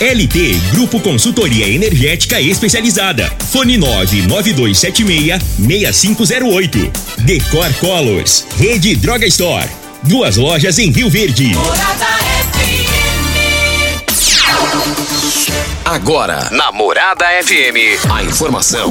LT Grupo Consultoria Energética Especializada. Fone 99276-6508. Decor Colors. Rede Droga Store. Duas lojas em Rio Verde. Agora, na Morada FM, a informação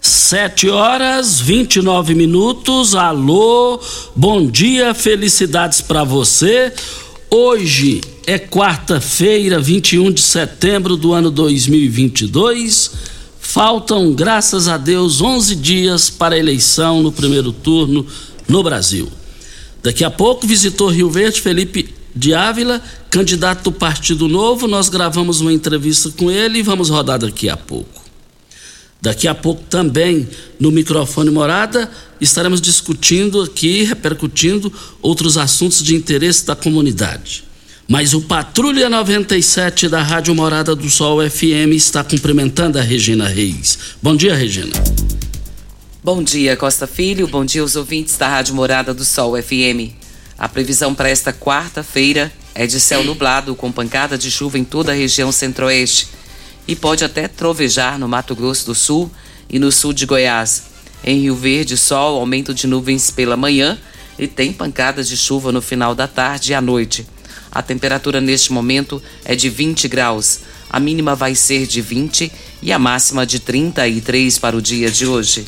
Sete horas 29 minutos. Alô, bom dia, felicidades para você. Hoje é quarta-feira, 21 de setembro do ano 2022. Faltam, graças a Deus, 11 dias para a eleição no primeiro turno no Brasil. Daqui a pouco visitou Rio Verde Felipe de Ávila, candidato do Partido Novo. Nós gravamos uma entrevista com ele e vamos rodar daqui a pouco. Daqui a pouco também no microfone Morada estaremos discutindo aqui, repercutindo outros assuntos de interesse da comunidade. Mas o Patrulha 97 da Rádio Morada do Sol FM está cumprimentando a Regina Reis. Bom dia, Regina. Bom dia, Costa Filho. Bom dia aos ouvintes da Rádio Morada do Sol FM. A previsão para esta quarta-feira é de céu nublado com pancada de chuva em toda a região centro-oeste e pode até trovejar no Mato Grosso do Sul e no sul de Goiás. Em Rio Verde, sol, aumento de nuvens pela manhã e tem pancadas de chuva no final da tarde e à noite. A temperatura neste momento é de 20 graus. A mínima vai ser de 20 e a máxima de 33 para o dia de hoje.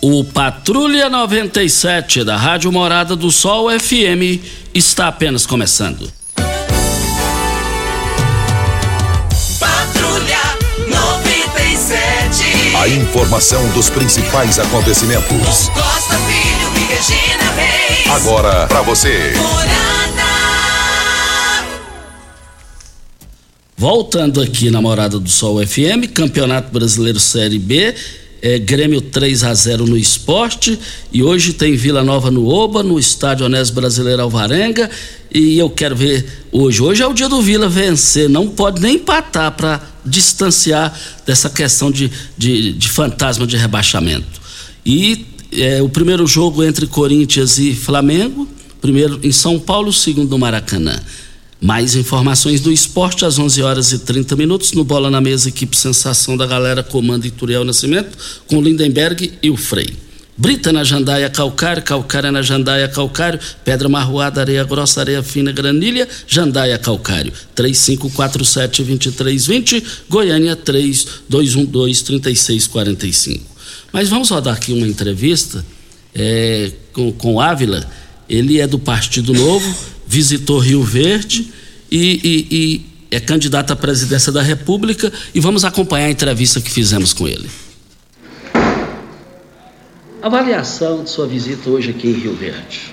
O Patrulha 97 da Rádio Morada do Sol FM está apenas começando. A informação dos principais acontecimentos. Costa Filho e Regina Reis. Agora para você. Voltando aqui na Morada do Sol FM, Campeonato Brasileiro Série B, é, Grêmio 3 a 0 no esporte e hoje tem Vila Nova no Oba, no estádio Onésio Brasileiro Alvarenga e eu quero ver hoje. Hoje é o dia do Vila vencer, não pode nem empatar para distanciar dessa questão de, de, de, fantasma de rebaixamento. E é, o primeiro jogo entre Corinthians e Flamengo, primeiro em São Paulo, segundo no Maracanã. Mais informações do esporte às 11 horas e 30 minutos no Bola na Mesa, equipe Sensação da Galera, comando Ituriel Nascimento, com Lindenberg e o Frei. Brita na jandaia calcário, calcária na jandaia calcário, pedra marroada, areia grossa, areia fina, granilha, jandaia calcário. 3547-2320, Goiânia 3212-3645. Mas vamos rodar aqui uma entrevista é, com, com Ávila. Ele é do Partido Novo, visitou Rio Verde e, e, e é candidato à presidência da República e vamos acompanhar a entrevista que fizemos com ele. Avaliação de sua visita hoje aqui em Rio Verde.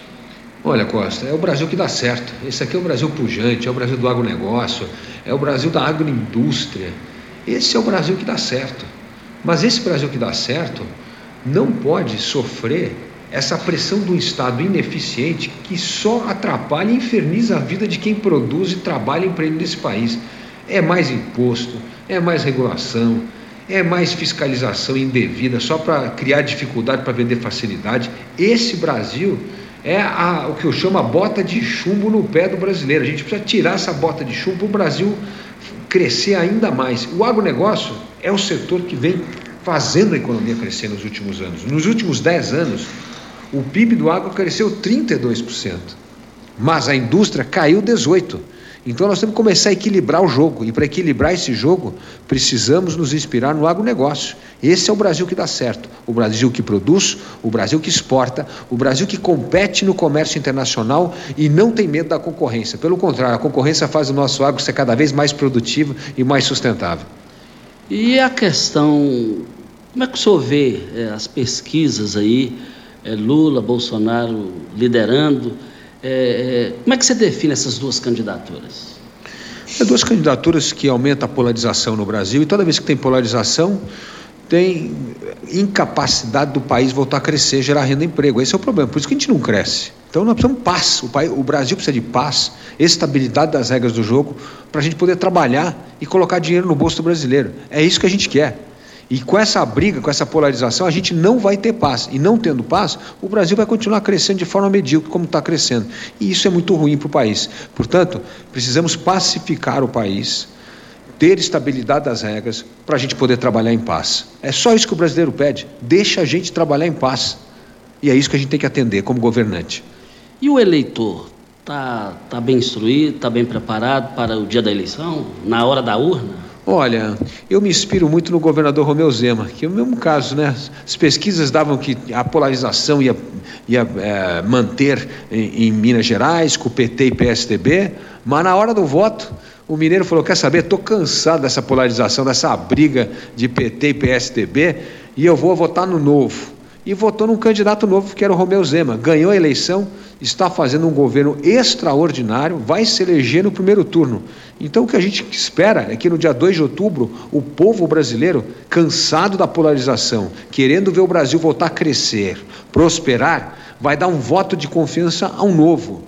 Olha, Costa, é o Brasil que dá certo. Esse aqui é o Brasil pujante, é o Brasil do agronegócio, é o Brasil da agroindústria. Esse é o Brasil que dá certo. Mas esse Brasil que dá certo não pode sofrer essa pressão um Estado ineficiente que só atrapalha e inferniza a vida de quem produz e trabalha e emprega nesse país. É mais imposto, é mais regulação, é mais fiscalização indevida só para criar dificuldade para vender facilidade. Esse Brasil é a, o que eu chamo a bota de chumbo no pé do brasileiro. A gente precisa tirar essa bota de chumbo para o Brasil crescer ainda mais. O agronegócio é o setor que vem fazendo a economia crescer nos últimos anos. Nos últimos 10 anos, o PIB do agro cresceu 32%, mas a indústria caiu 18%. Então nós temos que começar a equilibrar o jogo. E para equilibrar esse jogo, precisamos nos inspirar no agronegócio. Esse é o Brasil que dá certo. O Brasil que produz, o Brasil que exporta, o Brasil que compete no comércio internacional e não tem medo da concorrência. Pelo contrário, a concorrência faz o nosso agro ser cada vez mais produtivo e mais sustentável. E a questão, como é que o senhor vê é, as pesquisas aí, é, Lula, Bolsonaro liderando? É, como é que você define essas duas candidaturas? É duas candidaturas que aumentam a polarização no Brasil e toda vez que tem polarização, tem incapacidade do país voltar a crescer, gerar renda e emprego. Esse é o problema, por isso que a gente não cresce. Então nós precisamos de paz. O, país, o Brasil precisa de paz, estabilidade das regras do jogo, para a gente poder trabalhar e colocar dinheiro no bolso do brasileiro. É isso que a gente quer. E com essa briga, com essa polarização, a gente não vai ter paz. E não tendo paz, o Brasil vai continuar crescendo de forma medíocre, como está crescendo. E isso é muito ruim para o país. Portanto, precisamos pacificar o país, ter estabilidade das regras, para a gente poder trabalhar em paz. É só isso que o brasileiro pede. Deixa a gente trabalhar em paz. E é isso que a gente tem que atender como governante. E o eleitor? Está tá bem instruído, está bem preparado para o dia da eleição, na hora da urna? Olha, eu me inspiro muito no governador Romeu Zema, que é o mesmo caso, né? As pesquisas davam que a polarização ia, ia é, manter em, em, Minas Gerais, com o PT e PSDB, mas na hora do voto, o mineiro falou: quer saber, estou cansado dessa polarização, dessa briga de PT e PSDB, e eu vou votar no novo e votou num candidato novo, que era o Romeu Zema. Ganhou a eleição, está fazendo um governo extraordinário, vai se eleger no primeiro turno. Então o que a gente espera é que no dia 2 de outubro, o povo brasileiro, cansado da polarização, querendo ver o Brasil voltar a crescer, prosperar, vai dar um voto de confiança ao novo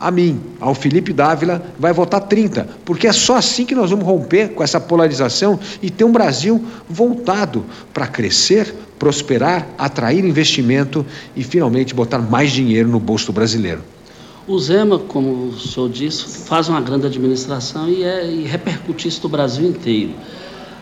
a mim, ao Felipe Dávila, vai votar 30, porque é só assim que nós vamos romper com essa polarização e ter um Brasil voltado para crescer, prosperar, atrair investimento e finalmente botar mais dinheiro no bolso do brasileiro. O Zema, como o senhor disse, faz uma grande administração e, é, e repercute isso no Brasil inteiro.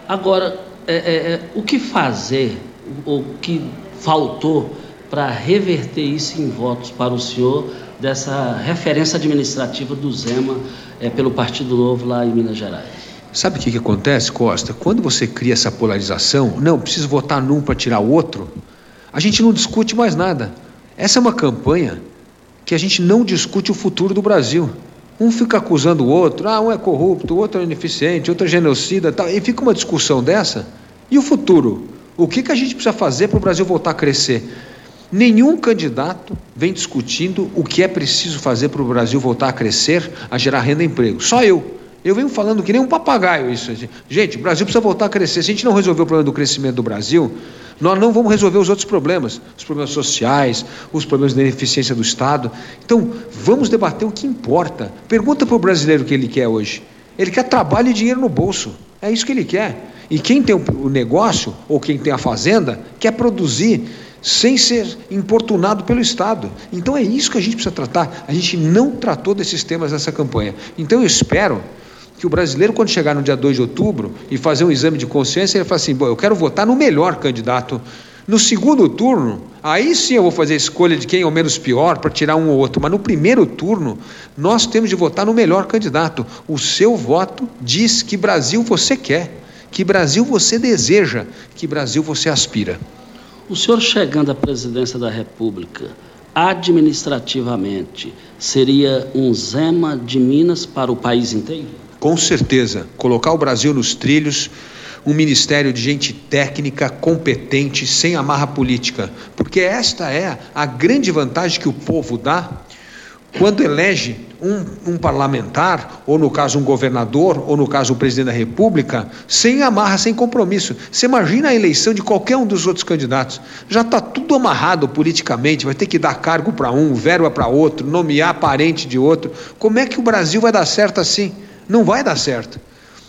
Agora, é, é, é o que fazer, o que faltou para reverter isso em votos para o senhor? Dessa referência administrativa do Zema é, pelo Partido Novo lá em Minas Gerais. Sabe o que, que acontece, Costa? Quando você cria essa polarização, não, preciso votar num para tirar o outro, a gente não discute mais nada. Essa é uma campanha que a gente não discute o futuro do Brasil. Um fica acusando o outro, ah, um é corrupto, o outro é ineficiente, outro é genocida, tal, e fica uma discussão dessa. E o futuro? O que, que a gente precisa fazer para o Brasil voltar a crescer? Nenhum candidato vem discutindo o que é preciso fazer para o Brasil voltar a crescer, a gerar renda e emprego. Só eu. Eu venho falando que nem um papagaio isso. Gente, o Brasil precisa voltar a crescer. Se a gente não resolver o problema do crescimento do Brasil, nós não vamos resolver os outros problemas, os problemas sociais, os problemas da ineficiência do Estado. Então, vamos debater o que importa. Pergunta para o brasileiro o que ele quer hoje. Ele quer trabalho e dinheiro no bolso. É isso que ele quer. E quem tem o negócio, ou quem tem a fazenda, quer produzir sem ser importunado pelo Estado. Então é isso que a gente precisa tratar. A gente não tratou desses temas nessa campanha. Então eu espero que o brasileiro, quando chegar no dia 2 de outubro e fazer um exame de consciência, ele fala assim: Bom, eu quero votar no melhor candidato. No segundo turno, aí sim eu vou fazer a escolha de quem é o menos pior para tirar um ou outro. Mas no primeiro turno, nós temos de votar no melhor candidato. O seu voto diz que Brasil você quer, que Brasil você deseja, que Brasil você aspira. O senhor chegando à presidência da República, administrativamente, seria um Zema de Minas para o país inteiro? Com certeza. Colocar o Brasil nos trilhos, um ministério de gente técnica, competente, sem amarra política. Porque esta é a grande vantagem que o povo dá quando elege um, um, parlamentar, ou no caso um governador, ou no caso o presidente da República, sem amarra, sem compromisso. Você imagina a eleição de qualquer um dos outros candidatos. Já está tudo amarrado politicamente, vai ter que dar cargo para um, verba para outro, nomear parente de outro. Como é que o Brasil vai dar certo assim? Não vai dar certo.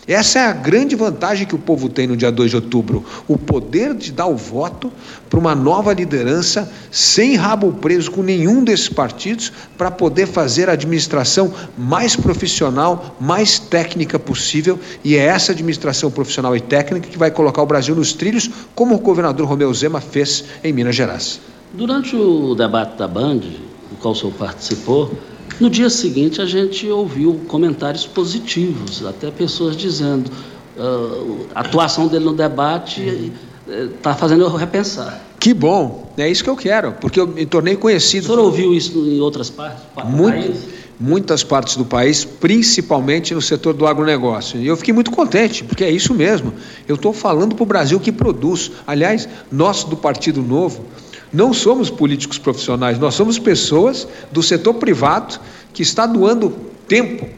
Essa é a grande vantagem que o povo tem no dia 2 de outubro: o poder de dar o voto para uma nova liderança, sem rabo preso com nenhum desses partidos, para poder fazer a administração mais profissional, mais técnica possível. E é essa administração profissional e técnica que vai colocar o Brasil nos trilhos, como o governador Romeu Zema fez em Minas Gerais. Durante o debate da Band, do qual o senhor participou, no dia seguinte, a gente ouviu comentários positivos, até pessoas dizendo uh, a atuação dele no debate está fazendo eu repensar. Que bom, é isso que eu quero, porque eu me tornei conhecido. O senhor ouviu isso em outras partes do Muito, país? Muitas partes do país, principalmente no setor do agronegócio. E eu fiquei muito contente, porque é isso mesmo. Eu estou falando para o Brasil que produz. Aliás, nós do Partido Novo, não somos políticos profissionais, nós somos pessoas do setor privado que está doando tempo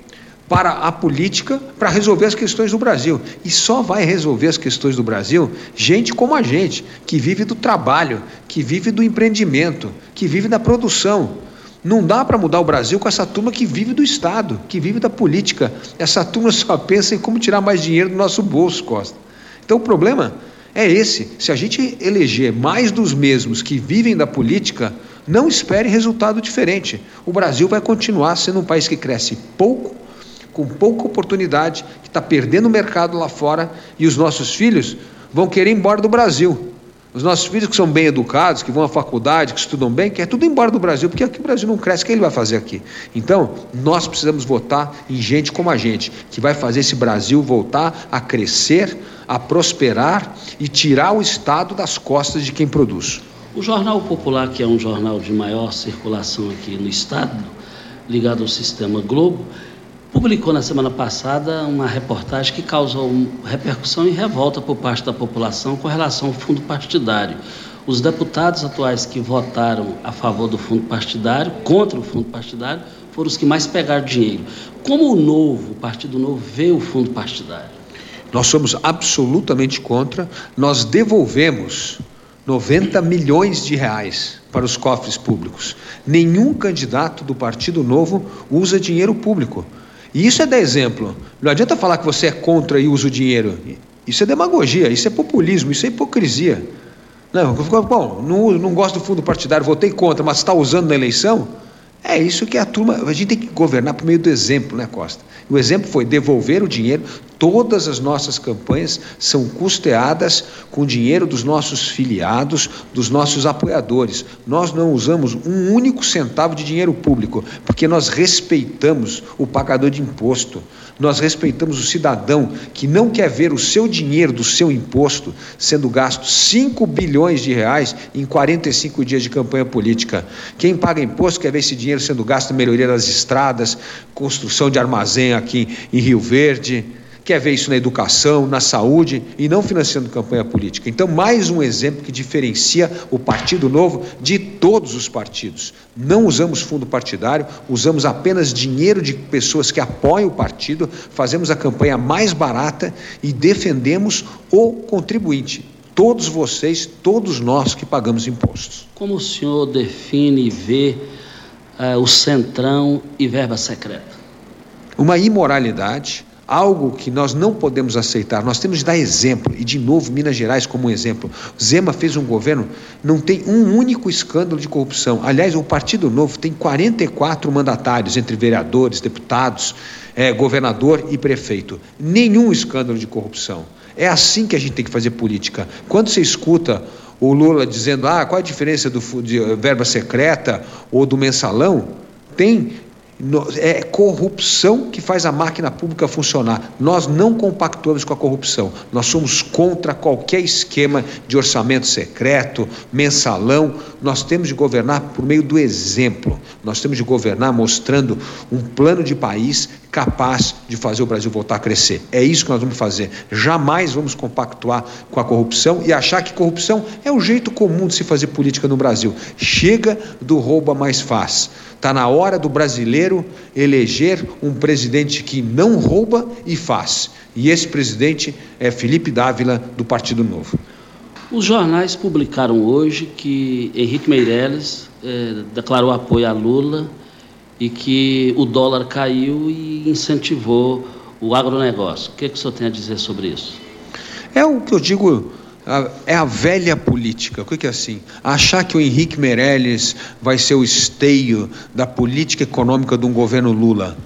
para a política para resolver as questões do Brasil. E só vai resolver as questões do Brasil gente como a gente, que vive do trabalho, que vive do empreendimento, que vive da produção. Não dá para mudar o Brasil com essa turma que vive do Estado, que vive da política. Essa turma só pensa em como tirar mais dinheiro do nosso bolso, Costa. Então o problema é esse. Se a gente eleger mais dos mesmos que vivem da política, não espere resultado diferente. O Brasil vai continuar sendo um país que cresce pouco, com pouca oportunidade, que está perdendo o mercado lá fora e os nossos filhos vão querer ir embora do Brasil. Os nossos filhos que são bem educados, que vão à faculdade, que estudam bem, quer tudo embora do Brasil, porque aqui o Brasil não cresce, o que ele vai fazer aqui? Então, nós precisamos votar em gente como a gente, que vai fazer esse Brasil voltar a crescer, a prosperar e tirar o Estado das costas de quem produz. O Jornal Popular, que é um jornal de maior circulação aqui no Estado, ligado ao sistema Globo, publicou na semana passada uma reportagem que causou repercussão e revolta por parte da população com relação ao fundo partidário. Os deputados atuais que votaram a favor do fundo partidário, contra o fundo partidário, foram os que mais pegaram dinheiro. Como o novo, o Partido Novo, vê o fundo partidário? Nós somos absolutamente contra. Nós devolvemos 90 milhões de reais para os cofres públicos. Nenhum candidato do Partido Novo usa dinheiro público. E isso é dar exemplo. Não adianta falar que você é contra e usa o dinheiro. Isso é demagogia, isso é populismo, isso é hipocrisia. Não, bom, não, não gosto do fundo partidário, votei contra, mas está usando na eleição? É isso que a turma. A gente tem que governar por meio do exemplo, né, Costa? O exemplo foi devolver o dinheiro. Todas as nossas campanhas são custeadas com dinheiro dos nossos filiados, dos nossos apoiadores. Nós não usamos um único centavo de dinheiro público, porque nós respeitamos o pagador de imposto. Nós respeitamos o cidadão que não quer ver o seu dinheiro do seu imposto sendo gasto 5 bilhões de reais em 45 dias de campanha política. Quem paga imposto quer ver esse dinheiro sendo gasto em melhoria das estradas, construção de armazém aqui em Rio Verde quer ver isso na educação, na saúde e não financiando campanha política. Então, mais um exemplo que diferencia o Partido Novo de todos os partidos. Não usamos fundo partidário, usamos apenas dinheiro de pessoas que apoiam o partido, fazemos a campanha mais barata e defendemos o contribuinte. Todos vocês, todos nós que pagamos impostos. Como o senhor define e vê uh, o centrão e verba secreta? Uma imoralidade algo que nós não podemos aceitar. Nós temos de dar exemplo, e de novo, Minas Gerais como um exemplo. Zema fez um governo, não tem um único escândalo de corrupção. Aliás, o Partido Novo tem 44 mandatários, entre vereadores, deputados, é, governador e prefeito. Nenhum escândalo de corrupção. É assim que a gente tem que fazer política. Quando você escuta o Lula dizendo, ah, qual a diferença do, de verba secreta ou do mensalão? Tem é corrupção que faz a máquina pública funcionar. Nós não compactuamos com a corrupção. Nós somos contra qualquer esquema de orçamento secreto, mensalão. Nós temos de governar por meio do exemplo. Nós temos de governar mostrando um plano de país capaz de fazer o Brasil voltar a crescer. É isso que nós vamos fazer. Jamais vamos compactuar com a corrupção e achar que corrupção é o jeito comum de se fazer política no Brasil. Chega do roubo a mais fácil. Está na hora do brasileiro eleger um presidente que não rouba e faz. E esse presidente é Felipe Dávila, do Partido Novo. Os jornais publicaram hoje que Henrique Meirelles eh, declarou apoio a Lula e que o dólar caiu e incentivou o agronegócio. O que, que o senhor tem a dizer sobre isso? É o que eu digo, é a velha política. O que é assim? Achar que o Henrique Meirelles vai ser o esteio da política econômica de um governo Lula.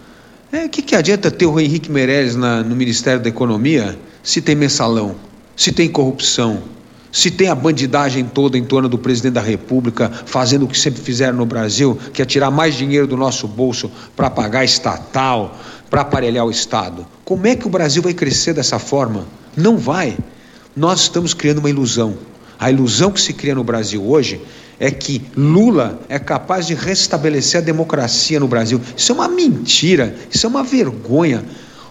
É, o que, que adianta ter o Henrique Meirelles na, no Ministério da Economia se tem mensalão, se tem corrupção, se tem a bandidagem toda em torno do presidente da República, fazendo o que sempre fizeram no Brasil, que é tirar mais dinheiro do nosso bolso para pagar estatal, para aparelhar o Estado. Como é que o Brasil vai crescer dessa forma? Não vai. Nós estamos criando uma ilusão. A ilusão que se cria no Brasil hoje é que Lula é capaz de restabelecer a democracia no Brasil. Isso é uma mentira, isso é uma vergonha.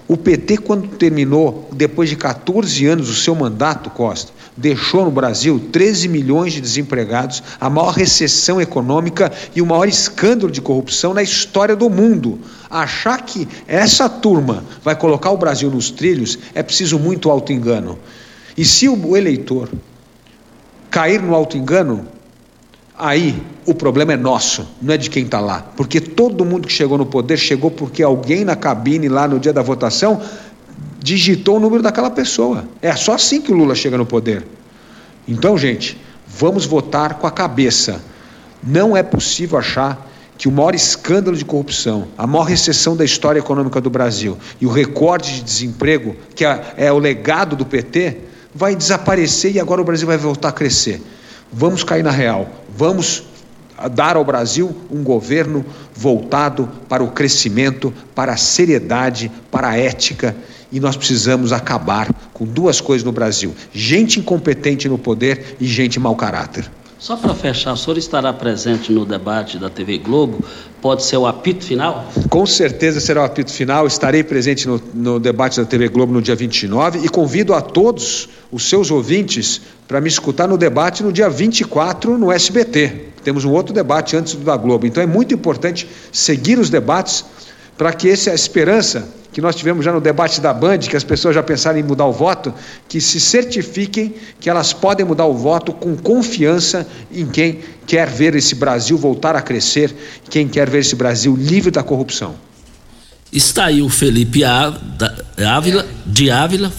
O PT, quando terminou, depois de 14 anos, o seu mandato, Costa, deixou no Brasil 13 milhões de desempregados, a maior recessão econômica e o maior escândalo de corrupção na história do mundo. Achar que essa turma vai colocar o Brasil nos trilhos é preciso muito auto-engano. E se o eleitor cair no auto-engano, aí o problema é nosso, não é de quem está lá. Porque todo mundo que chegou no poder chegou porque alguém na cabine lá no dia da votação digitou o número daquela pessoa. É só assim que o Lula chega no poder. Então, gente, vamos votar com a cabeça. Não é possível achar que o maior escândalo de corrupção, a maior recessão da história econômica do Brasil e o recorde de desemprego, que é, é o legado do PT, vai desaparecer e agora o Brasil vai voltar a crescer. Vamos cair na real. Vamos dar ao Brasil um governo voltado para o crescimento, para a seriedade, para a ética e nós precisamos acabar com duas coisas no Brasil: gente incompetente no poder e gente mau caráter. Só para fechar, o senhor estará presente no debate da TV Globo? Pode ser o apito final? Com certeza será o apito final. Estarei presente no, no debate da TV Globo no dia 29 e convido a todos os seus ouvintes para me escutar no debate no dia 24 no SBT. Temos um outro debate antes do da Globo. Então é muito importante seguir os debates para que essa esperança que nós tivemos já no debate da Band, que as pessoas já pensaram em mudar o voto, que se certifiquem que elas podem mudar o voto com confiança em quem quer ver esse Brasil voltar a crescer, quem quer ver esse Brasil livre da corrupção. Está aí o Felipe Ávila, de Ávila,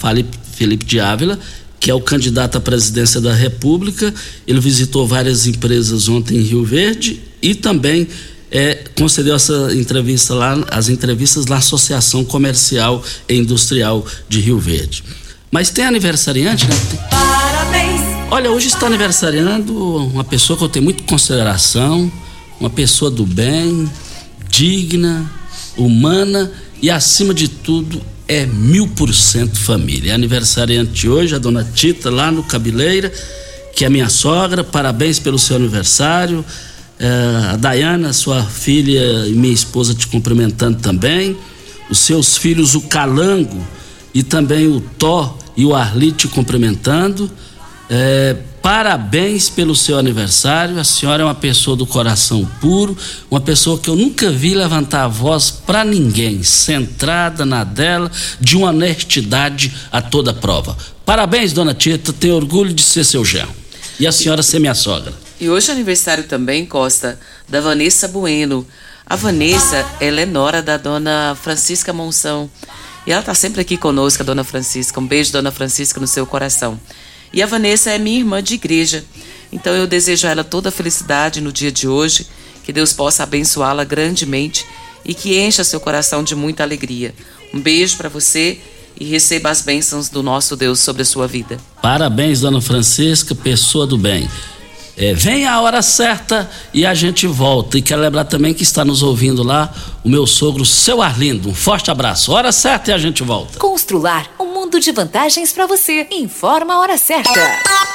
Felipe de Ávila, que é o candidato à presidência da República. Ele visitou várias empresas ontem em Rio Verde e também é, concedeu essa entrevista lá, as entrevistas na Associação Comercial e Industrial de Rio Verde. Mas tem aniversariante, né? Parabéns! Olha, hoje está aniversariando uma pessoa que eu tenho muita consideração, uma pessoa do bem, digna, humana e, acima de tudo, é mil por cento família. É aniversariante hoje, a dona Tita, lá no Cabeleira, que é minha sogra. Parabéns pelo seu aniversário é, a Dayana, sua filha e minha esposa te cumprimentando também, os seus filhos, o Calango e também o Tó e o Arli te cumprimentando. É, parabéns pelo seu aniversário. A senhora é uma pessoa do coração puro, uma pessoa que eu nunca vi levantar a voz para ninguém, centrada na dela, de uma honestidade a toda prova. Parabéns, dona Tita, tenho orgulho de ser seu genro. E a senhora ser minha sogra. E hoje é aniversário também, Costa, da Vanessa Bueno. A Vanessa, ela é nora da dona Francisca Monção. E ela está sempre aqui conosco, a dona Francisca. Um beijo, dona Francisca, no seu coração. E a Vanessa é minha irmã de igreja. Então eu desejo a ela toda a felicidade no dia de hoje, que Deus possa abençoá-la grandemente e que encha seu coração de muita alegria. Um beijo para você e receba as bênçãos do nosso Deus sobre a sua vida. Parabéns, dona Francisca, pessoa do bem. É, vem a hora certa e a gente volta. E quero lembrar também que está nos ouvindo lá o meu sogro, seu Arlindo. Um forte abraço. Hora certa e a gente volta. Constrular um mundo de vantagens para você. Informa a hora certa.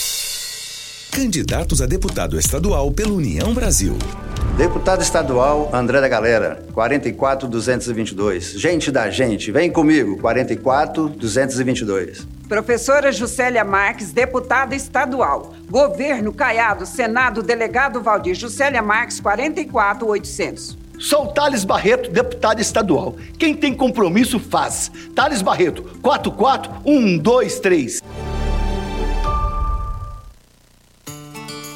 Candidatos a deputado estadual pela União Brasil. Deputado estadual André da Galera, 44222. Gente da gente, vem comigo, 44222. Professora Juscelia Marques, deputada estadual. Governo Caiado, Senado, delegado Valdir Juscelia Marques, 44800. Sou Thales Barreto, deputado estadual. Quem tem compromisso faz. Thales Barreto, 44123.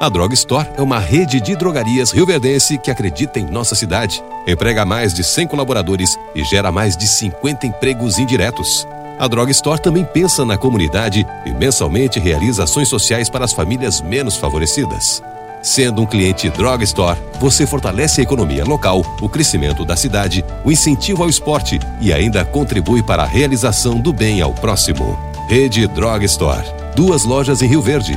A Drog Store é uma rede de drogarias rioverdense que acredita em nossa cidade, emprega mais de 100 colaboradores e gera mais de 50 empregos indiretos. A Drog Store também pensa na comunidade e mensalmente realiza ações sociais para as famílias menos favorecidas. Sendo um cliente Drog Store, você fortalece a economia local, o crescimento da cidade, o incentivo ao esporte e ainda contribui para a realização do bem ao próximo. Rede Drog Store. Duas lojas em Rio Verde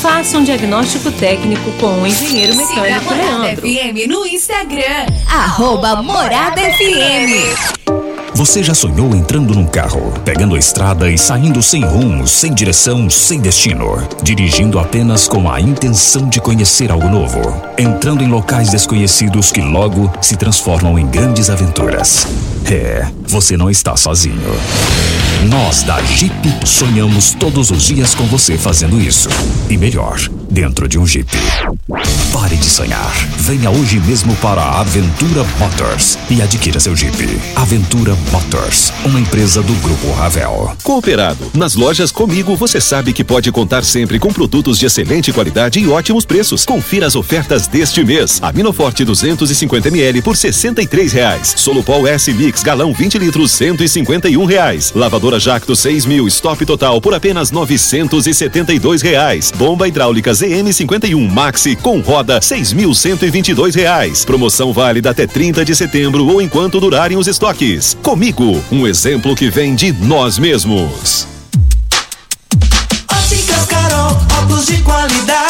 Faça um diagnóstico técnico com o engenheiro mecânico Siga Morada Leandro. FM no Instagram. Arroba Morada FM. Você já sonhou entrando num carro, pegando a estrada e saindo sem rumo, sem direção, sem destino, dirigindo apenas com a intenção de conhecer algo novo, entrando em locais desconhecidos que logo se transformam em grandes aventuras. É, você não está sozinho. Nós da Jeep sonhamos todos os dias com você fazendo isso. E melhor, dentro de um Jeep. Pare de sonhar. Venha hoje mesmo para a Aventura Motors e adquira seu Jeep. Aventura Motors, uma empresa do Grupo Ravel. Cooperado. Nas lojas Comigo você sabe que pode contar sempre com produtos de excelente qualidade e ótimos preços. Confira as ofertas deste mês. Aminoforte 250ml por 63 reais. Solupol S Mix galão 20 litros 151 reais. Lavadora Jacto 6 mil stop total por apenas 972 reais. Bomba hidráulica ZM51 Maxi com roda 6.122 reais. Promoção válida até 30 de setembro ou enquanto durarem os estoques. Comigo, um exemplo que vem de nós mesmos. Óticas Carol, óculos de qualidade,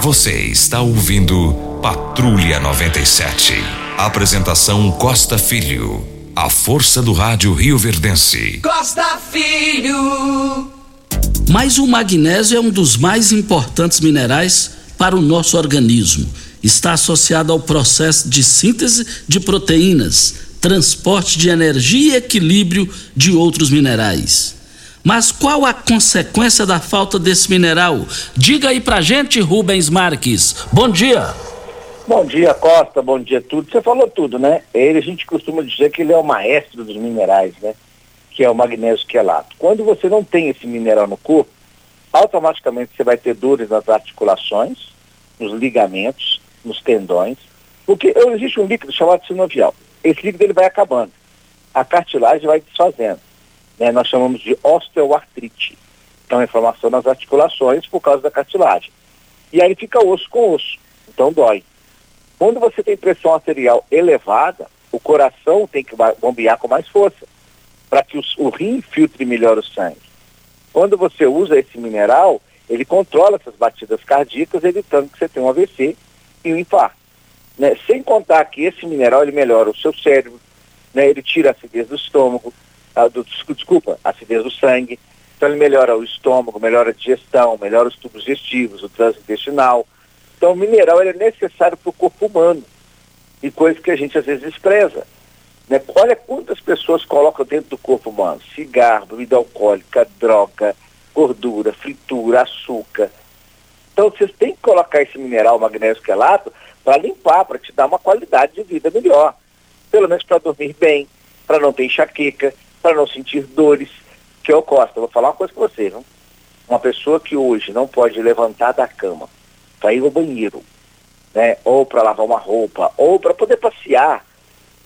Você está ouvindo Patrulha 97. Apresentação Costa Filho. A força do rádio Rio Verdense. Costa Filho. Mas o magnésio é um dos mais importantes minerais para o nosso organismo. Está associado ao processo de síntese de proteínas, transporte de energia e equilíbrio de outros minerais. Mas qual a consequência da falta desse mineral? Diga aí pra gente, Rubens Marques. Bom dia. Bom dia, Costa. Bom dia, tudo. Você falou tudo, né? Ele, a gente costuma dizer que ele é o maestro dos minerais, né? Que é o magnésio quelato. Quando você não tem esse mineral no corpo, automaticamente você vai ter dores nas articulações, nos ligamentos, nos tendões, porque existe um líquido chamado sinovial. Esse líquido ele vai acabando. A cartilagem vai desfazendo. Né? Nós chamamos de osteoartrite. Então, inflamação nas articulações por causa da cartilagem. E aí fica osso com osso. Então, dói. Quando você tem pressão arterial elevada, o coração tem que bombear com mais força para que os, o rim filtre melhor o sangue. Quando você usa esse mineral, ele controla essas batidas cardíacas, evitando que você tenha um AVC e o infarto. Né? Sem contar que esse mineral ele melhora o seu cérebro, né? ele tira a acidez do estômago, a, do, desculpa, acidez do sangue, então ele melhora o estômago, melhora a digestão, melhora os tubos digestivos, o trânsito intestinal. Então o mineral é necessário para o corpo humano e coisa que a gente às vezes despreza. Né? Olha quantas pessoas colocam dentro do corpo humano: cigarro, bebida alcoólica, droga, gordura, fritura, açúcar. Então vocês têm que colocar esse mineral magnésio quelato para limpar, para te dar uma qualidade de vida melhor. Pelo menos para dormir bem, para não ter enxaqueca, para não sentir dores. Que eu Costa, vou falar uma coisa para você, viu? Uma pessoa que hoje não pode levantar da cama para ir ao banheiro, né? ou para lavar uma roupa, ou para poder passear,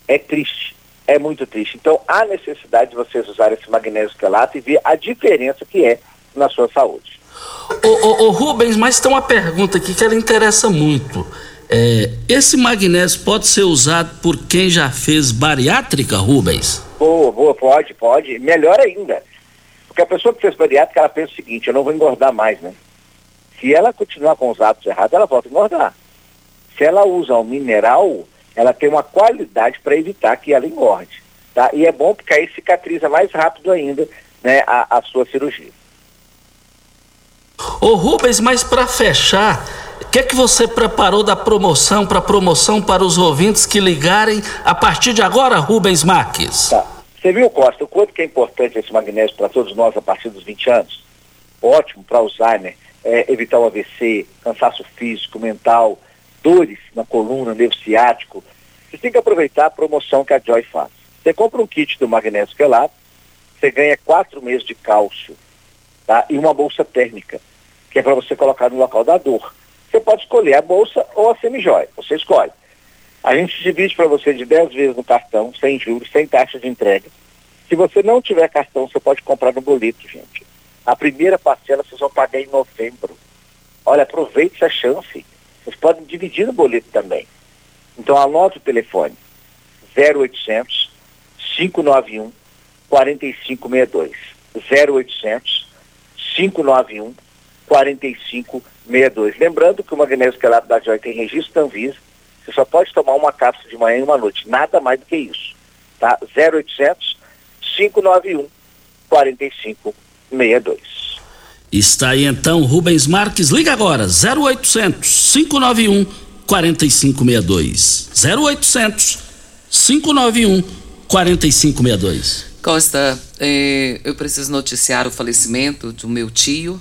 é triste, é muito triste. Então há necessidade de vocês usarem esse magnésio quelato e ver a diferença que é na sua saúde. Ô, ô Rubens, mas tem uma pergunta aqui que ela interessa muito. É, esse magnésio pode ser usado por quem já fez bariátrica, Rubens? Boa, boa, pode, pode. Melhor ainda. Porque a pessoa que fez bariátrica, ela pensa o seguinte, eu não vou engordar mais, né? Se ela continuar com os hábitos errados, ela volta a engordar. Se ela usa um mineral, ela tem uma qualidade para evitar que ela engorde. Tá? E é bom porque aí cicatriza mais rápido ainda né, a, a sua cirurgia. Ô Rubens, mas para fechar, o que é que você preparou da promoção para promoção para os ouvintes que ligarem a partir de agora, Rubens Marques? Tá. Você viu, Costa, o quanto que é importante esse magnésio para todos nós a partir dos 20 anos? Ótimo para Alzheimer, é, evitar o AVC, cansaço físico, mental, dores na coluna, nervo ciático. Você tem que aproveitar a promoção que a Joy faz. Você compra um kit do magnésio quelato, você ganha quatro meses de cálcio tá? e uma bolsa térmica, que é para você colocar no local da dor. Você pode escolher a bolsa ou a semijóia, você escolhe. A gente divide para você de 10 vezes no cartão, sem juros, sem taxa de entrega. Se você não tiver cartão, você pode comprar no boleto, gente. A primeira parcela vocês vão pagar em novembro. Olha, aproveite essa chance. Vocês podem dividir no boleto também. Então anote o telefone 0800 591 4562. 0800 591 4562. Lembrando que o magnésio quelato da Joy tem registro da Anvisa. Você só pode tomar uma cápsula de manhã e uma noite. Nada mais do que isso. Tá? 0800 591 4562. Está aí então Rubens Marques, liga agora, 0800 591 4562. 0800 591 4562. Costa, eh, eu preciso noticiar o falecimento do meu tio,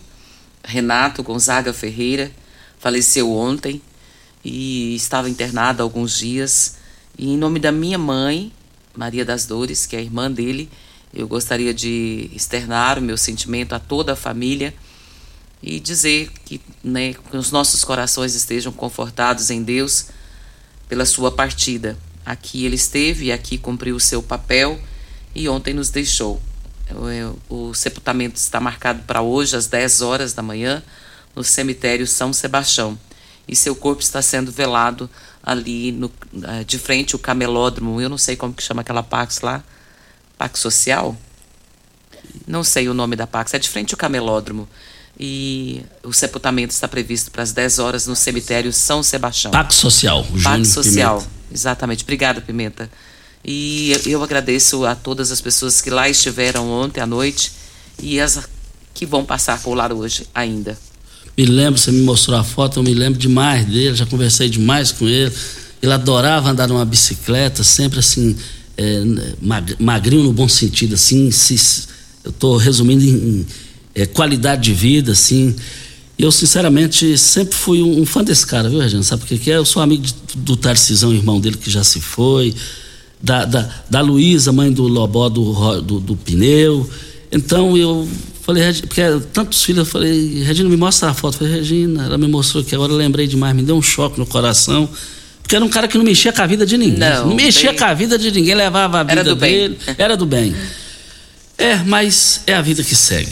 Renato Gonzaga Ferreira. Faleceu ontem e estava internado há alguns dias. E em nome da minha mãe, Maria das Dores, que é irmã dele, eu gostaria de externar o meu sentimento a toda a família e dizer que, né, que os nossos corações estejam confortados em Deus pela sua partida. Aqui ele esteve e aqui cumpriu o seu papel e ontem nos deixou. O, o sepultamento está marcado para hoje, às 10 horas da manhã, no cemitério São Sebastião. E seu corpo está sendo velado ali no, eh, de frente ao camelódromo. Eu não sei como que chama aquela Pax lá. Pax Social? Não sei o nome da Pax. É de frente ao camelódromo. E o sepultamento está previsto para as 10 horas no cemitério São Sebastião. Pax Social. Pax Social. Pimenta. Exatamente. Obrigada, Pimenta. E eu agradeço a todas as pessoas que lá estiveram ontem à noite e as que vão passar por lá hoje ainda. Me lembro, você me mostrou a foto, eu me lembro demais dele, já conversei demais com ele. Ele adorava andar numa bicicleta, sempre assim, é, magrinho no bom sentido, assim, se, eu estou resumindo em, é, qualidade de vida, assim. Eu, sinceramente, sempre fui um, um fã desse cara, viu, Regina? Sabe por que é? Eu sou amigo de, do Tarcisão, irmão dele, que já se foi da, da, da Luísa, mãe do Lobó do, do, do, pneu. Então eu falei, porque tantos filhos, eu falei, Regina, me mostra a foto. Eu falei, Regina, ela me mostrou que agora eu lembrei demais, me deu um choque no coração. Porque era um cara que não mexia com a vida de ninguém. Não, não mexia bem... com a vida de ninguém, levava a vida era dele. Bem. Era do bem. É, mas é a vida que segue.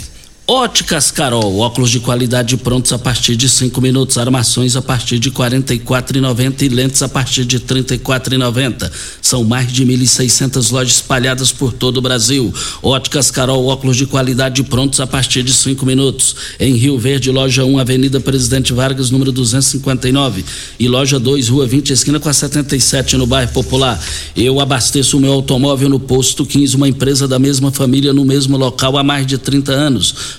Óticas Carol, óculos de qualidade prontos a partir de cinco minutos, armações a partir de quarenta e quatro e lentes a partir de trinta e quatro. São mais de mil e lojas espalhadas por todo o Brasil. Óticas Carol, óculos de qualidade prontos a partir de cinco minutos. Em Rio Verde, loja 1, Avenida Presidente Vargas, número 259. E loja 2, Rua 20, esquina com a 77, no bairro Popular. Eu abasteço o meu automóvel no Posto 15, uma empresa da mesma família no mesmo local há mais de 30 anos.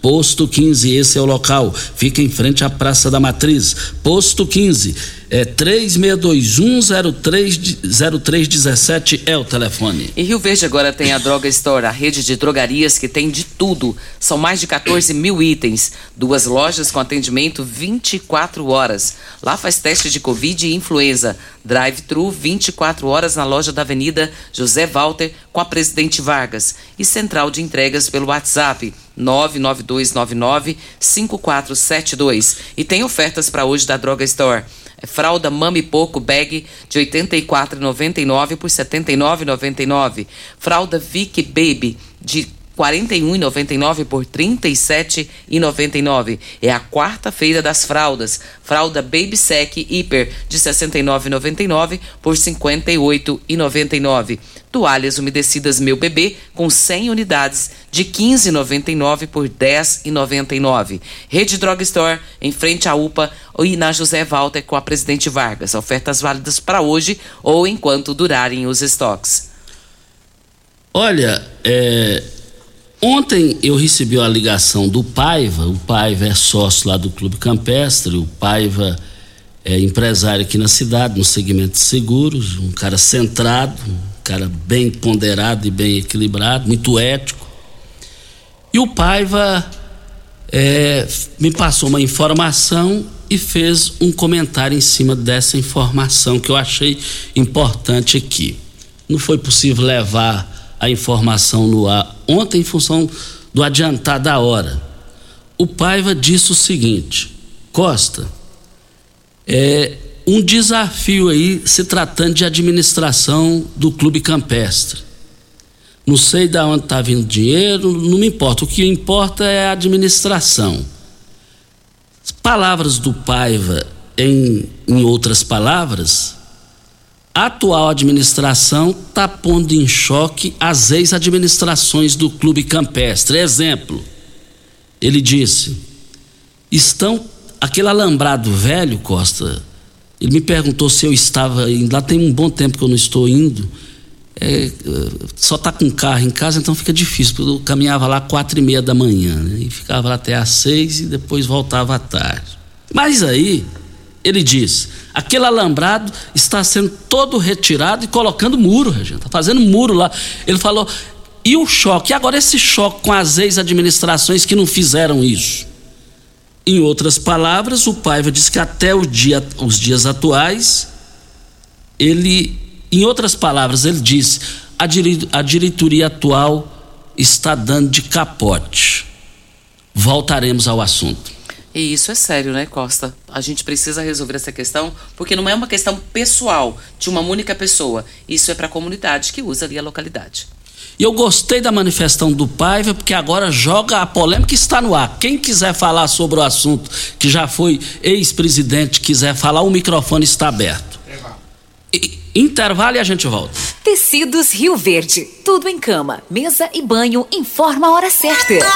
Posto 15, esse é o local. Fica em frente à Praça da Matriz. Posto 15, é 36210317 é o telefone. Em Rio Verde agora tem a Droga Store, a rede de drogarias que tem de tudo. São mais de 14 mil itens. Duas lojas com atendimento 24 horas. Lá faz teste de Covid e influenza. Drive-thru 24 horas na loja da Avenida José Walter com a Presidente Vargas. E central de entregas pelo WhatsApp 992995472. E tem ofertas para hoje da Droga Store. É fralda Mami Poco Bag de R$ 84,99 por R$ 79,99. Fralda Vic Baby de 41,99 por 37,99. É a quarta-feira das fraldas. Fralda Baby Sec Hiper de 69,99 por 58,99. Toalhas umedecidas Meu Bebê com 100 unidades de 15,99 por 10,99. Rede Drug Store em frente à UPA e na José Walter com a Presidente Vargas. Ofertas válidas para hoje ou enquanto durarem os estoques. Olha, é, Ontem eu recebi uma ligação do Paiva, o Paiva é sócio lá do Clube Campestre, o Paiva é empresário aqui na cidade, no segmento de seguros, um cara centrado, um cara bem ponderado e bem equilibrado, muito ético. E o Paiva é, me passou uma informação e fez um comentário em cima dessa informação que eu achei importante aqui. Não foi possível levar a informação no ar ontem em função do adiantar da hora. O Paiva disse o seguinte: Costa, é um desafio aí se tratando de administração do clube campestre. Não sei de onde está vindo dinheiro, não me importa. O que importa é a administração. Palavras do Paiva, em, em outras palavras, a atual administração está pondo em choque as ex-administrações do clube campestre. Exemplo, ele disse: estão. Aquele alambrado velho, Costa, ele me perguntou se eu estava indo. Lá tem um bom tempo que eu não estou indo. É, só está com carro em casa, então fica difícil. Porque eu caminhava lá quatro e meia da manhã né, e ficava lá até às seis e depois voltava à tarde. Mas aí ele diz: aquele alambrado está sendo todo retirado e colocando muro, Regina, está fazendo muro lá. Ele falou, e o choque? E agora esse choque com as ex-administrações que não fizeram isso? Em outras palavras, o Paiva diz que até dia, os dias atuais, ele, em outras palavras, ele diz: a, a diretoria atual está dando de capote. Voltaremos ao assunto. E isso é sério, né, Costa? A gente precisa resolver essa questão, porque não é uma questão pessoal de uma única pessoa. Isso é para a comunidade que usa ali a localidade. E eu gostei da manifestação do Paiva, porque agora joga a polêmica que está no ar. Quem quiser falar sobre o assunto, que já foi ex-presidente, quiser falar, o microfone está aberto. E, intervalo e a gente volta. Tecidos Rio Verde. Tudo em cama, mesa e banho. Informa a hora certa.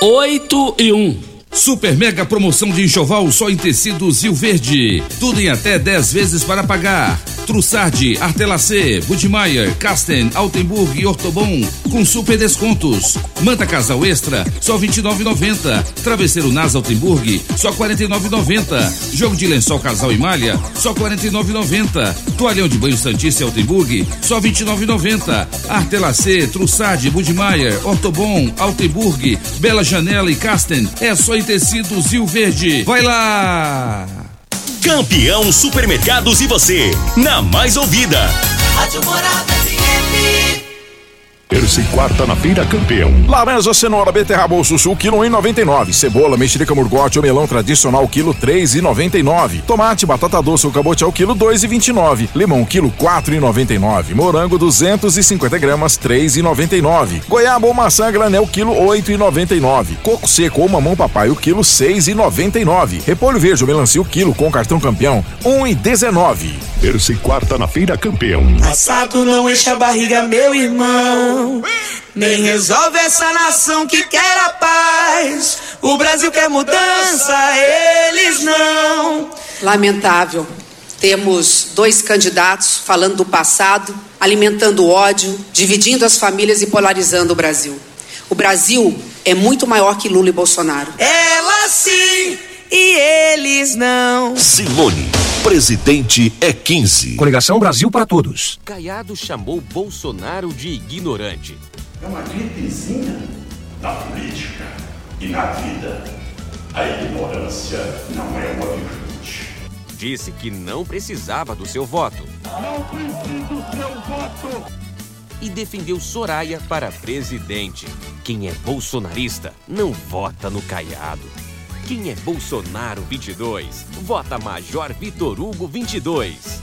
8 e 1. Super mega promoção de enxoval só em tecidos Rio Verde. Tudo em até 10 vezes para pagar. Trussardi, Artelacê, Budmeier, Casten, Altenburg e Ortobon com super descontos. Manta Casal Extra, só 29,90. Travesseiro Nas Altenburg, só 49,90. Jogo de lençol Casal e Malha, só 49,90. Toalhão de banho Santícia Altenburg, só 29,90. Artelacê, Trussardi, Budmeier, Ortobon, Altenburg, Bela Janela e Casten, é só em tecidos Rio Verde. Vai lá! Campeão Supermercados e você, na mais ouvida. Rádio Morada FM. Terça e quarta na feira campeão. Laranja, cenoura, beterraba ou chuchu, quilo 1,99. Cebola, mexerica, murgote ou melão tradicional, quilo 3,99. Tomate, batata doce ou cabote ao quilo 2,29. Limão, quilo 4,99. Morango, 250 gramas, 3,99. Goiaba ou maçã granel, quilo 8,99. Coco seco ou mamão papai, o quilo 6,99. Repolho verde ou melancia, o quilo com cartão campeão, 1,19. Terça e quarta na feira campeão. Passado não enche a barriga, meu irmão. Nem resolve essa nação que quer a paz. O Brasil quer mudança, eles não. Lamentável. Temos dois candidatos falando do passado, alimentando o ódio, dividindo as famílias e polarizando o Brasil. O Brasil é muito maior que Lula e Bolsonaro. Ela sim e eles não. Simone, presidente é 15. Coligação Brasil para Todos. Caiado chamou Bolsonaro de ignorante. É uma gripezinha na política e na vida. A ignorância não é uma virtude. Disse que não precisava do seu voto. Não preciso do seu voto. E defendeu Soraya para presidente. Quem é bolsonarista não vota no Caiado. Quem é Bolsonaro 22, vota Major Vitor Hugo 22.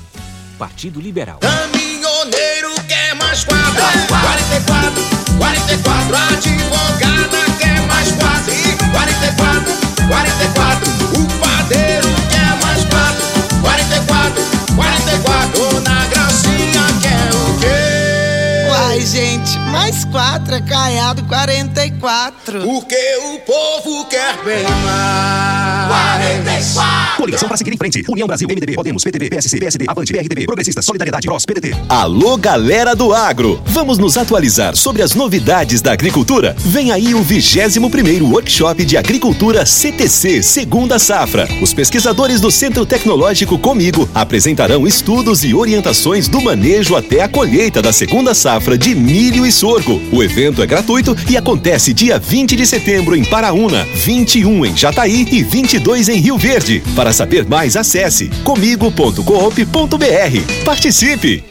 Partido Liberal. Caminhoneiro quer mais quadra. 44, 44. Advogada quer mais quadra. 44, 44. O padeiro quer mais quadra. 44, 44. Gente, mais quatro é caiado 44. Porque o povo quer bem mais. 44. Coligação para seguir em frente. União Brasil, MDB, Podemos, PTB, PSC, PSD, Avante, PRTB, Progressistas, Solidariedade, PROS, PDT. Alô, galera do agro! Vamos nos atualizar sobre as novidades da agricultura? Vem aí o 21º Workshop de Agricultura CTC, segunda safra. Os pesquisadores do Centro Tecnológico Comigo apresentarão estudos e orientações do manejo até a colheita da segunda safra de milho e sorgo. O evento é gratuito e acontece dia 20 de setembro em Paraúna, 21 em Jataí e 22 em Rio Verde. Para saber mais, acesse comigo.coop.br. Participe!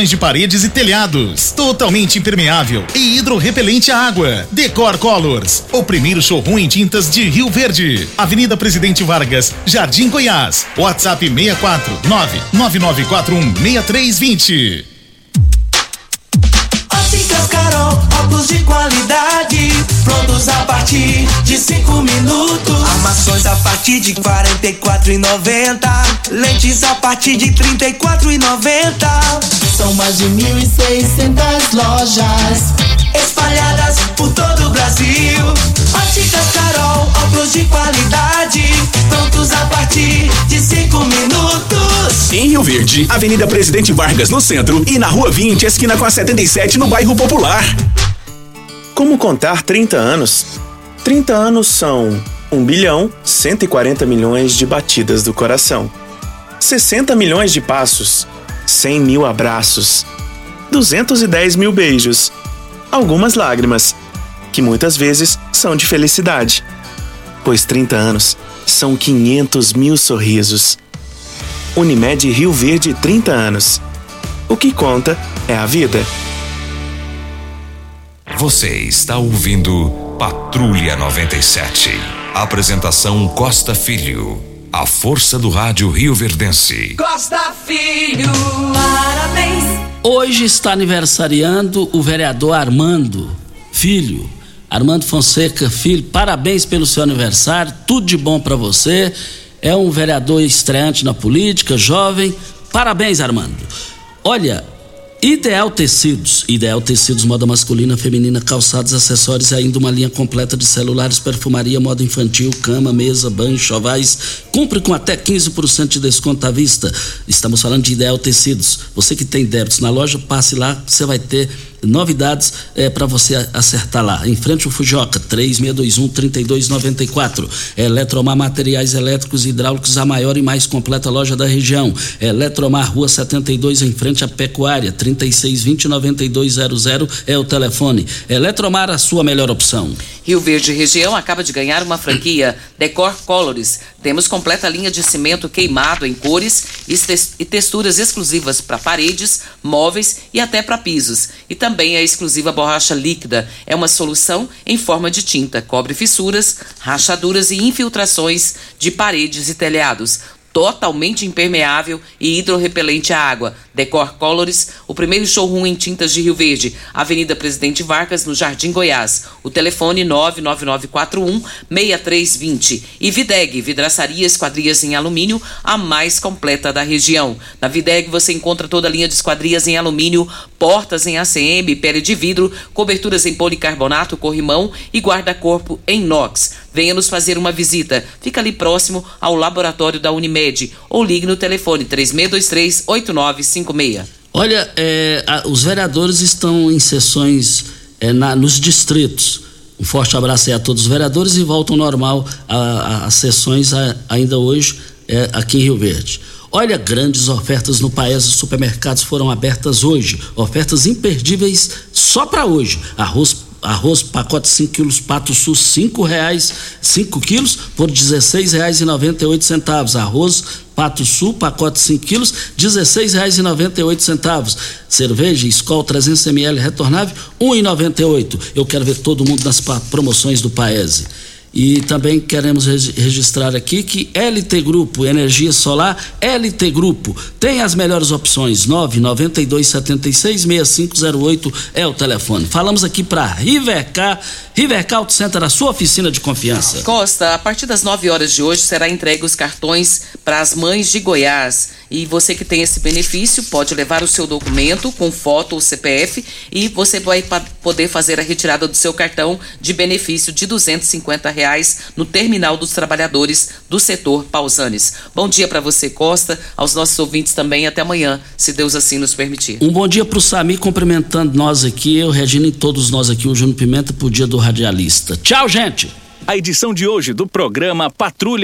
de paredes e telhados. Totalmente impermeável e hidrorrepelente à água. Decor Colors, o primeiro showroom em tintas de Rio Verde. Avenida Presidente Vargas, Jardim Goiás. WhatsApp 64 99941 6320. Óticas Carol, óculos de qualidade, prontos a partir de cinco minutos. Armações a partir de quarenta e quatro e noventa, lentes a partir de trinta e quatro e noventa. São mais de mil e seiscentas lojas espalhadas por todo o Brasil. Óticas Carol, óculos de qualidade, Em Rio Verde, Avenida Presidente Vargas no centro e na Rua 20, esquina com a 77 no bairro Popular. Como contar 30 anos? 30 anos são 1 bilhão 140 milhões de batidas do coração, 60 milhões de passos, 100 mil abraços, 210 mil beijos, algumas lágrimas, que muitas vezes são de felicidade, pois 30 anos são 500 mil sorrisos. Unimed Rio Verde 30 anos. O que conta é a vida. Você está ouvindo Patrulha 97. Apresentação Costa Filho. A força do rádio Rio Verdense. Costa Filho, parabéns. Hoje está aniversariando o vereador Armando Filho. Armando Fonseca Filho, parabéns pelo seu aniversário, tudo de bom para você. É um vereador estreante na política, jovem. Parabéns, Armando. Olha, Ideal Tecidos, Ideal Tecidos, moda masculina, feminina, calçados, acessórios e ainda uma linha completa de celulares, perfumaria, moda infantil, cama, mesa, banho, chovais. Cumpre com até 15% de desconto à vista. Estamos falando de Ideal Tecidos. Você que tem débitos na loja, passe lá, você vai ter novidades é, para você acertar lá. Em frente ao Fujoca, 3621-3294. Eletromar Materiais Elétricos e Hidráulicos, a maior e mais completa loja da região. Eletromar, Rua 72, em frente à Pecuária, 3620-9200 é o telefone. Eletromar, a sua melhor opção. Rio Verde Região acaba de ganhar uma franquia Decor Colors. Temos completa linha de cimento queimado em cores e texturas exclusivas para paredes, móveis e até para pisos. E também a exclusiva borracha líquida. É uma solução em forma de tinta, cobre fissuras, rachaduras e infiltrações de paredes e telhados totalmente impermeável e hidrorrepelente à água. Decor Colors, o primeiro showroom em tintas de Rio Verde, Avenida Presidente Vargas, no Jardim Goiás. O telefone 99941 6320. E Videg, vidraçaria esquadrias em alumínio, a mais completa da região. Na Videg você encontra toda a linha de esquadrias em alumínio, portas em ACM, pele de vidro, coberturas em policarbonato, corrimão e guarda-corpo em inox. Venha nos fazer uma visita. Fica ali próximo ao laboratório da Unimed ou ligue no telefone 3623 8956. Olha, é, a, os vereadores estão em sessões é, na, nos distritos. Um forte abraço aí a todos os vereadores e voltam normal as sessões a, ainda hoje é, aqui em Rio Verde. Olha, grandes ofertas no Paes e supermercados foram abertas hoje. Ofertas imperdíveis só para hoje. Arroz arroz pacote 5 quilos Pato Sul cinco reais 5 quilos por oito centavos. Arroz Pato Sul pacote 5 quilos oito centavos. Cerveja Skol 300 ml retornável e oito. Eu quero ver todo mundo nas promoções do Paese e também queremos registrar aqui que LT Grupo, energia solar, LT Grupo, tem as melhores opções. 992766508 é o telefone. Falamos aqui para Rivercar, Rivercar Auto Center, a sua oficina de confiança. Costa, a partir das 9 horas de hoje será entregue os cartões para as mães de Goiás. E você que tem esse benefício pode levar o seu documento com foto ou CPF e você vai poder fazer a retirada do seu cartão de benefício de 250 reais no terminal dos trabalhadores do setor Pausanes. Bom dia para você, Costa, aos nossos ouvintes também. Até amanhã, se Deus assim nos permitir. Um bom dia para o Sami, cumprimentando nós aqui, eu, Regina e todos nós aqui, o Júnior Pimenta, por dia do radialista. Tchau, gente! A edição de hoje do programa Patrulha